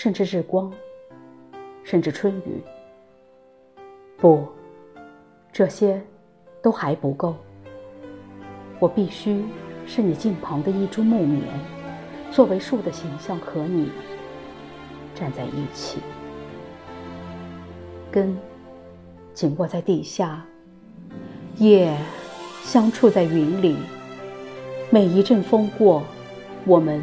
甚至日光，甚至春雨。不，这些都还不够。我必须是你近旁的一株木棉，作为树的形象和你站在一起，根紧握在地下，叶相触在云里。每一阵风过，我们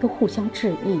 都互相致意。